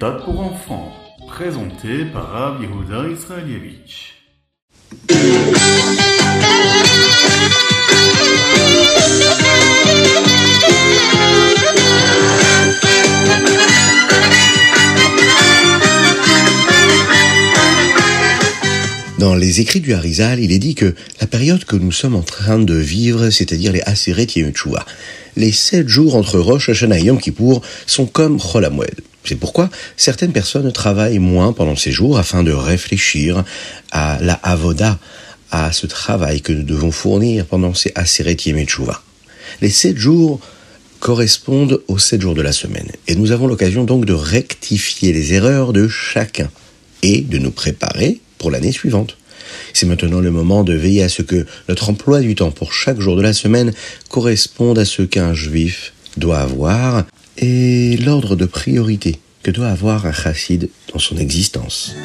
Pour enfants, présenté par Rav Israelievich. Dans les écrits du Harizal, il est dit que la période que nous sommes en train de vivre, c'est-à-dire les Aseret Yemetshuva, les sept jours entre Rosh Hashanah et Yom Kippour sont comme Chol Hamoed. C'est pourquoi certaines personnes travaillent moins pendant ces jours afin de réfléchir à la avoda, à ce travail que nous devons fournir pendant ces Aseret Yemetshuva. Les sept jours correspondent aux sept jours de la semaine. Et nous avons l'occasion donc de rectifier les erreurs de chacun et de nous préparer pour l'année suivante. C'est maintenant le moment de veiller à ce que notre emploi du temps pour chaque jour de la semaine corresponde à ce qu'un juif doit avoir et l'ordre de priorité que doit avoir un chassid dans son existence.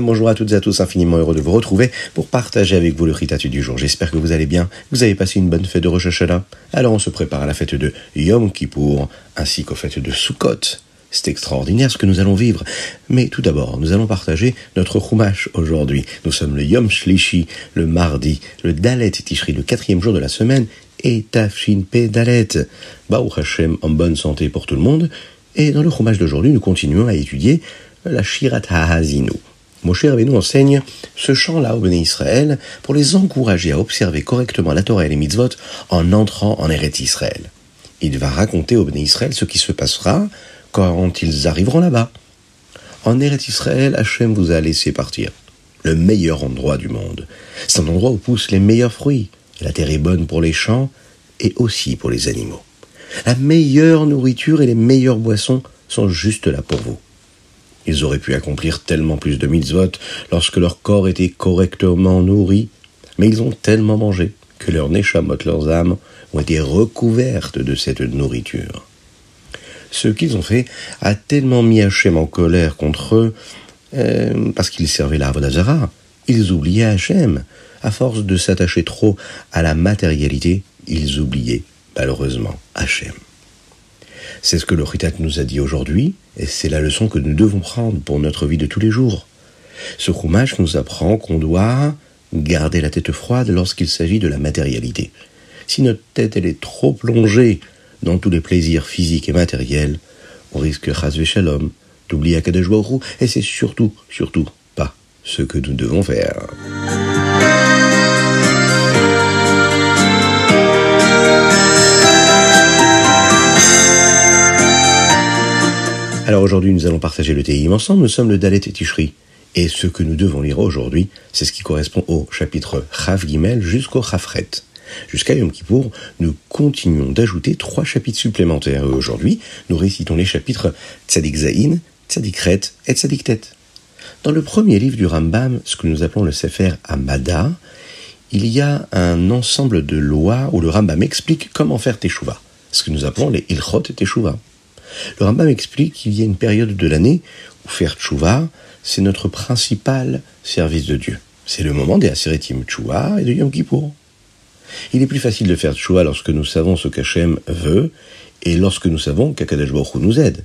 Bonjour à toutes et à tous, infiniment heureux de vous retrouver pour partager avec vous le ritatu du jour. J'espère que vous allez bien, vous avez passé une bonne fête de Rosh Hashanah. Alors on se prépare à la fête de Yom Kippour, ainsi qu'aux fêtes de Sukkot. C'est extraordinaire ce que nous allons vivre. Mais tout d'abord, nous allons partager notre chumash aujourd'hui. Nous sommes le Yom Shlishi, le mardi, le Dalet Tishri, le quatrième jour de la semaine, et Tafshin Pe Dalet. Baruch Hashem en bonne santé pour tout le monde. Et dans le chumash d'aujourd'hui, nous continuons à étudier la Shirat HaHazinu. Moshe nous enseigne ce chant-là au Béné Israël pour les encourager à observer correctement la Torah et les mitzvot en entrant en Eretz Israël. Il va raconter au Béné Israël ce qui se passera quand ils arriveront là-bas. En Eretz Israël, Hachem vous a laissé partir. Le meilleur endroit du monde. C'est un endroit où poussent les meilleurs fruits. La terre est bonne pour les champs et aussi pour les animaux. La meilleure nourriture et les meilleures boissons sont juste là pour vous. Ils auraient pu accomplir tellement plus de mitzvot lorsque leur corps était correctement nourri, mais ils ont tellement mangé que leurs neshamot, leurs âmes, ont été recouvertes de cette nourriture. Ce qu'ils ont fait a tellement mis Hachem en colère contre eux, euh, parce qu'ils servaient la Avodazara. Ils oubliaient Hachem. À force de s'attacher trop à la matérialité, ils oubliaient malheureusement Hachem. C'est ce que le Ritat nous a dit aujourd'hui, et c'est la leçon que nous devons prendre pour notre vie de tous les jours. Ce Chumash nous apprend qu'on doit garder la tête froide lorsqu'il s'agit de la matérialité. Si notre tête elle est trop plongée dans tous les plaisirs physiques et matériels, on risque Chazve Shalom d'oublier Akadosh Baruch et c'est surtout, surtout pas ce que nous devons faire. Alors aujourd'hui, nous allons partager le Tehillim ensemble. Nous sommes le Dalet et Tishri. Et ce que nous devons lire aujourd'hui, c'est ce qui correspond au chapitre Chav Gimel jusqu'au Chafret. Jusqu'à Yom Kippour, nous continuons d'ajouter trois chapitres supplémentaires. Et aujourd'hui, nous récitons les chapitres Tzadik Zaïn, Tzadik Ret et Tzadik Tet. Dans le premier livre du Rambam, ce que nous appelons le Sefer Amada, il y a un ensemble de lois où le Rambam explique comment faire Teshuvah, ce que nous appelons les Ilchot Teshuvah. Le Rambam explique qu'il y a une période de l'année où faire tchouva, c'est notre principal service de Dieu. C'est le moment des Aseretim Tchouva et de Yom Kippour. Il est plus facile de faire tchouva lorsque nous savons ce qu'Hachem veut et lorsque nous savons qu'Akadash nous aide.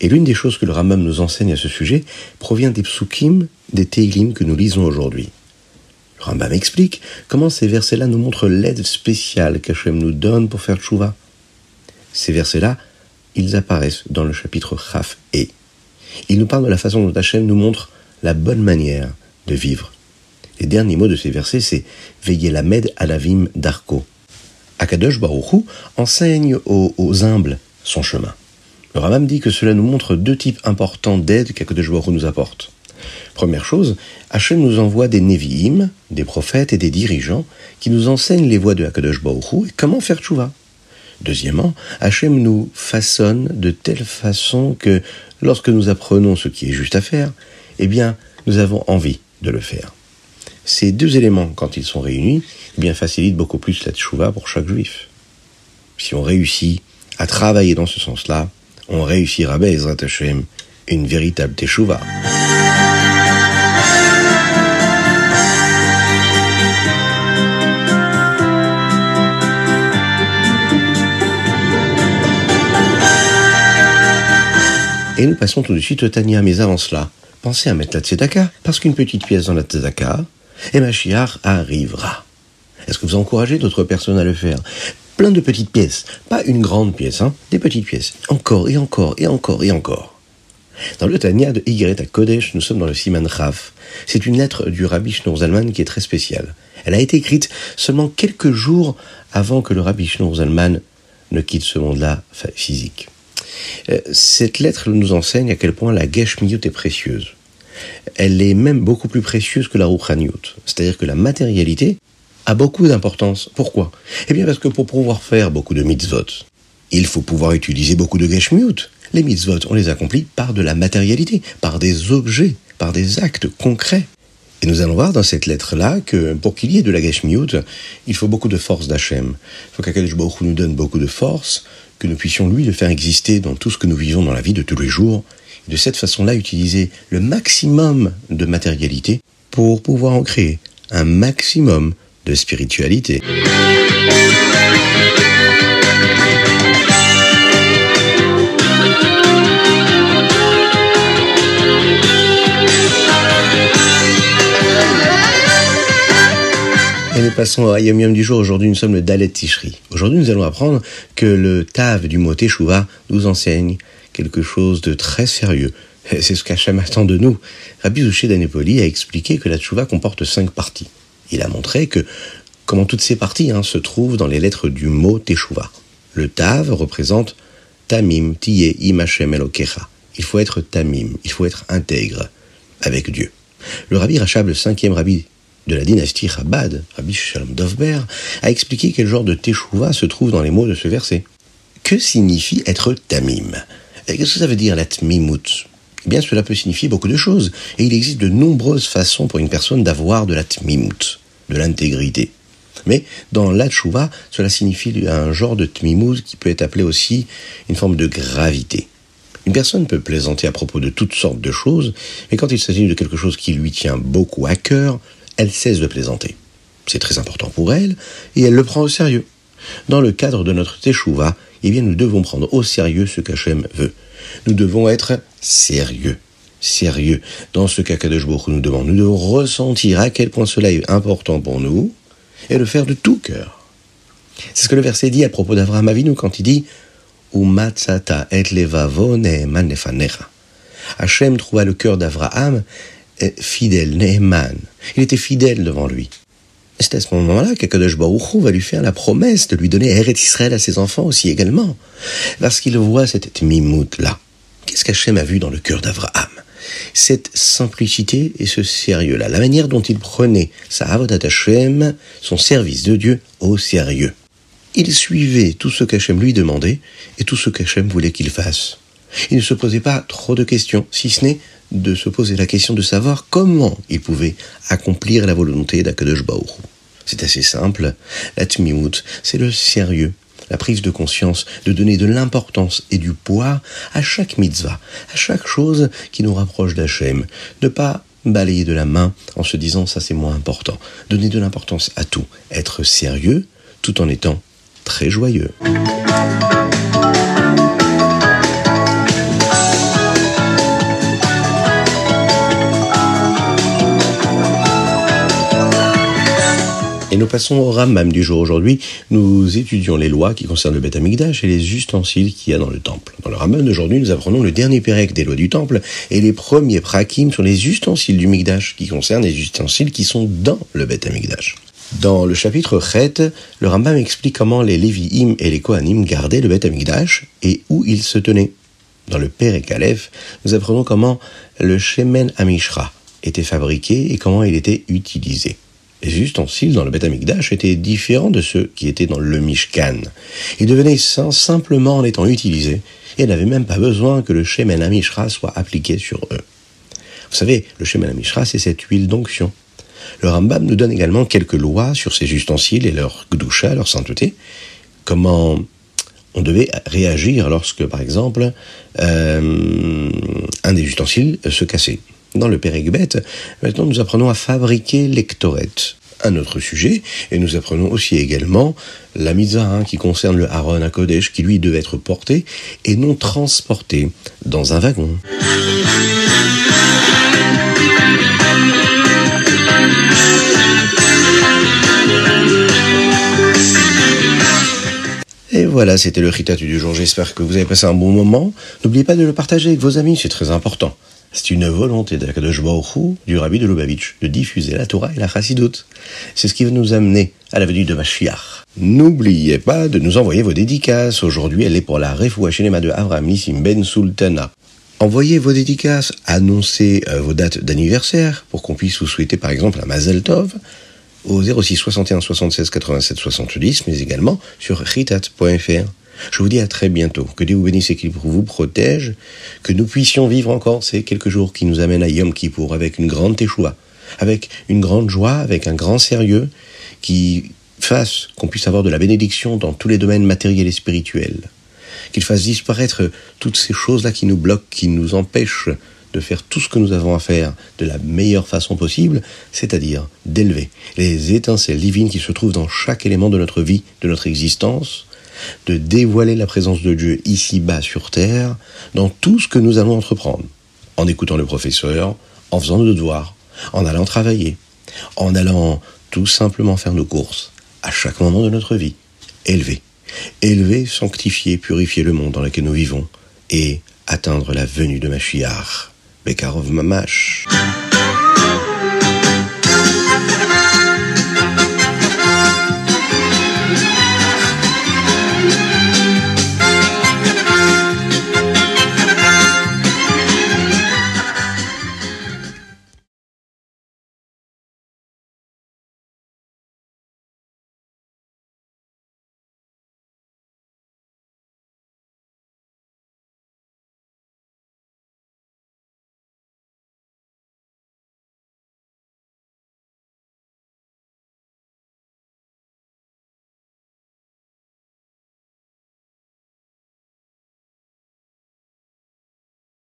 Et l'une des choses que le Rambam nous enseigne à ce sujet provient des psukim, des teilim que nous lisons aujourd'hui. Le Rambam explique comment ces versets-là nous montrent l'aide spéciale qu'Hachem nous donne pour faire tchouva. Ces versets-là ils apparaissent dans le chapitre Chaf et. Ils nous parlent de la façon dont Hachem nous montre la bonne manière de vivre. Les derniers mots de ces versets, c'est Veillez la med à la vim d'Arco. Akadosh Baruchou enseigne aux, humbles son chemin. Le Ramam dit que cela nous montre deux types importants d'aide qu'Akadosh Baruchou nous apporte. Première chose, Hachem nous envoie des Nevi'im, des prophètes et des dirigeants qui nous enseignent les voies de Akadosh Baruchou et comment faire tchouva. Deuxièmement, Hachem nous façonne de telle façon que lorsque nous apprenons ce qui est juste à faire, eh bien, nous avons envie de le faire. Ces deux éléments, quand ils sont réunis, bien facilitent beaucoup plus la tchouva pour chaque juif. Si on réussit à travailler dans ce sens-là, on réussira, ben, Bezrat Hashem, une véritable teshuvah. Et nous passons tout de suite au Tania, mais avant cela, pensez à mettre la tzedaka, parce qu'une petite pièce dans la tzedaka, et Mashiach arrivera. Est-ce que vous encouragez d'autres personnes à le faire? Plein de petites pièces, pas une grande pièce, hein, des petites pièces. Encore et encore et encore et encore. Dans le Tania de Yigret à Kodesh, nous sommes dans le Siman Raf. C'est une lettre du Rabbi Shneur Zalman qui est très spéciale. Elle a été écrite seulement quelques jours avant que le Rabbi Shneur Zalman ne quitte ce monde-là physique. Euh, cette lettre nous enseigne à quel point la Geshmiyut est précieuse. Elle est même beaucoup plus précieuse que la Ruchaniut. C'est-à-dire que la matérialité a beaucoup d'importance. Pourquoi? Eh bien parce que pour pouvoir faire beaucoup de mitzvot, il faut pouvoir utiliser beaucoup de Geshmiyut. Les mitzvot, on les accomplit par de la matérialité, par des objets, par des actes concrets. Et nous allons voir dans cette lettre-là que pour qu'il y ait de la Geshmiyut, il faut beaucoup de force d'Hachem. Il faut qu'Akadosh nous donne beaucoup de force, que nous puissions lui le faire exister dans tout ce que nous vivons dans la vie de tous les jours, de cette façon-là utiliser le maximum de matérialité pour pouvoir en créer un maximum de spiritualité. Et nous passons au Yom Yom du jour. Aujourd'hui, nous sommes le Dalet Tishri. Aujourd'hui, nous allons apprendre que le Tav du mot Teshuvah nous enseigne quelque chose de très sérieux. C'est ce qu'Hachem attend de nous. Rabbi Zouché d'Anépoli a expliqué que la Teshuvah comporte cinq parties. Il a montré que comment toutes ces parties hein, se trouvent dans les lettres du mot Teshuvah. Le Tav représente Tamim, Tiye, Im Hashem. Il faut être Tamim, il faut être intègre avec Dieu. Le Rabbi Rachab, le cinquième Rabbi de la dynastie Chabad, Rabbi Shalom Dovber, a expliqué quel genre de Teshuvah se trouve dans les mots de ce verset. Que signifie être Tamim? Qu'est-ce que ça veut dire la Tmimut Eh bien, cela peut signifier beaucoup de choses, et il existe de nombreuses façons pour une personne d'avoir de la Tmimut, de l'intégrité. Mais dans la Tchouva, cela signifie un genre de Tmimut qui peut être appelé aussi une forme de gravité. Une personne peut plaisanter à propos de toutes sortes de choses, mais quand il s'agit de quelque chose qui lui tient beaucoup à cœur, elle cesse de plaisanter. C'est très important pour elle, et elle le prend au sérieux. Dans le cadre de notre teshuva, eh bien, nous devons prendre au sérieux ce qu'Hachem veut. Nous devons être sérieux. Sérieux. Dans ce qu'Akadosh Baruch nous demande, nous devons ressentir à quel point cela est important pour nous et le faire de tout cœur. C'est ce que le verset dit à propos d'Avraham Avinu quand il dit Umatzata et Hachem trouva le cœur d'Avraham fidèle, Neheman. Il était fidèle devant lui. C'est à ce moment-là qu'Akadosh va lui faire la promesse de lui donner Eretz Israël à ses enfants aussi également. Parce qu'il voit cette mimout-là. Qu'est-ce qu'Hachem a vu dans le cœur d'Abraham Cette simplicité et ce sérieux-là. La manière dont il prenait sa Avodat Hashem, son service de Dieu, au sérieux. Il suivait tout ce qu'Hachem lui demandait et tout ce qu'Hachem voulait qu'il fasse. Il ne se posait pas trop de questions, si ce n'est de se poser la question de savoir comment il pouvait accomplir la volonté d'Akadosh Baruch. C'est assez simple. La tmimout, c'est le sérieux, la prise de conscience, de donner de l'importance et du poids à chaque mitzvah, à chaque chose qui nous rapproche d'Hachem. Ne pas balayer de la main en se disant ça c'est moins important. Donner de l'importance à tout. Être sérieux tout en étant très joyeux. Et nous passons au Ramam du jour aujourd'hui. Nous étudions les lois qui concernent le Beth Amikdash et les ustensiles qu'il y a dans le temple. Dans le Ramam d'aujourd'hui, nous apprenons le dernier pérec des lois du temple et les premiers prakim sur les ustensiles du Mikdash qui concernent les ustensiles qui sont dans le Beth Amikdash. Dans le chapitre Chet, le Rambam explique comment les Lévi'im et les Kohanim gardaient le Beth Amikdash et où ils se tenaient. Dans le Père Aleph, nous apprenons comment le Shemen Amishra était fabriqué et comment il était utilisé les ustensiles dans le Beth Amikdash étaient différents de ceux qui étaient dans le Mishkan. Ils devenaient saints simplement en étant utilisés et n'avaient même pas besoin que le Shemen Amishra soit appliqué sur eux. Vous savez, le Shemen Amishra, c'est cette huile d'onction. Le Rambam nous donne également quelques lois sur ces ustensiles et leur gdusha, leur sainteté. Comment on devait réagir lorsque, par exemple, euh, un des ustensiles se cassait dans le Péricbet, maintenant nous apprenons à fabriquer l'ectorette. un autre sujet, et nous apprenons aussi également la mitzvah qui concerne le Aaron à Kodesh, qui lui devait être porté et non transporté dans un wagon. Et voilà, c'était le Ritatu du jour. J'espère que vous avez passé un bon moment. N'oubliez pas de le partager avec vos amis, c'est très important. C'est une volonté de la du Rabbi de Lubavitch, de diffuser la Torah et la Chassidoute. C'est ce qui va nous amener à la venue de Mashiach. N'oubliez pas de nous envoyer vos dédicaces. Aujourd'hui, elle est pour la Refoua Shinema de Avraham Nissim Ben Sultana. Envoyez vos dédicaces, annoncez euh, vos dates d'anniversaire pour qu'on puisse vous souhaiter par exemple un Mazel Tov au 06 61 76 87 70, mais également sur ritat.fr. Je vous dis à très bientôt. Que Dieu vous bénisse et qu'il vous protège. Que nous puissions vivre encore ces quelques jours qui nous amènent à Yom Kippour avec une grande échoua, avec une grande joie, avec un grand sérieux qui fasse qu'on puisse avoir de la bénédiction dans tous les domaines matériels et spirituels. Qu'il fasse disparaître toutes ces choses-là qui nous bloquent, qui nous empêchent de faire tout ce que nous avons à faire de la meilleure façon possible, c'est-à-dire d'élever les étincelles divines qui se trouvent dans chaque élément de notre vie, de notre existence, de dévoiler la présence de Dieu ici-bas sur terre, dans tout ce que nous allons entreprendre, en écoutant le professeur, en faisant nos devoirs, en allant travailler, en allant tout simplement faire nos courses, à chaque moment de notre vie, élever, élever, sanctifier, purifier le monde dans lequel nous vivons, et atteindre la venue de Mashiach. Bekarov Mamash.